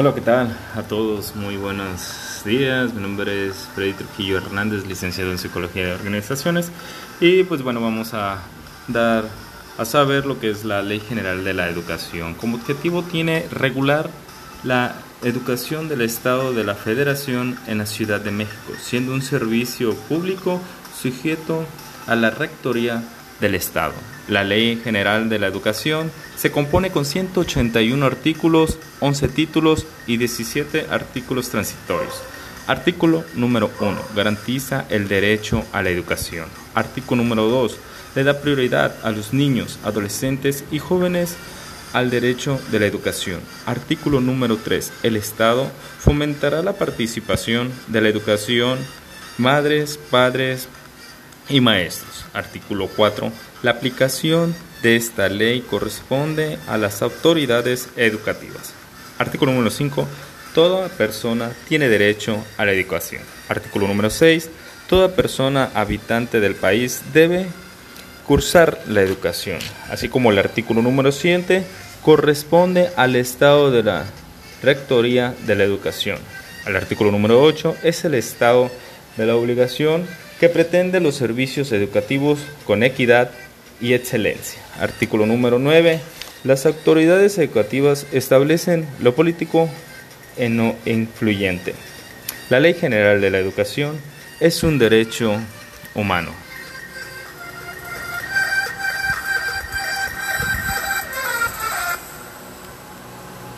Hola, ¿qué tal? A todos, muy buenos días. Mi nombre es Freddy Trujillo Hernández, licenciado en Psicología de Organizaciones. Y pues bueno, vamos a dar a saber lo que es la Ley General de la Educación. Como objetivo tiene regular la educación del Estado de la Federación en la Ciudad de México, siendo un servicio público sujeto a la Rectoría del Estado. La Ley General de la Educación se compone con 181 artículos, 11 títulos y 17 artículos transitorios. Artículo número 1. Garantiza el derecho a la educación. Artículo número 2. Le da prioridad a los niños, adolescentes y jóvenes al derecho de la educación. Artículo número 3. El Estado fomentará la participación de la educación madres, padres, y maestros. Artículo 4. La aplicación de esta ley corresponde a las autoridades educativas. Artículo número 5. Toda persona tiene derecho a la educación. Artículo número 6. Toda persona habitante del país debe cursar la educación. Así como el artículo número 7 corresponde al estado de la rectoría de la educación. El artículo número 8 es el estado de la obligación que pretende los servicios educativos con equidad y excelencia. Artículo número 9. Las autoridades educativas establecen lo político en no influyente. La Ley General de la Educación es un derecho humano.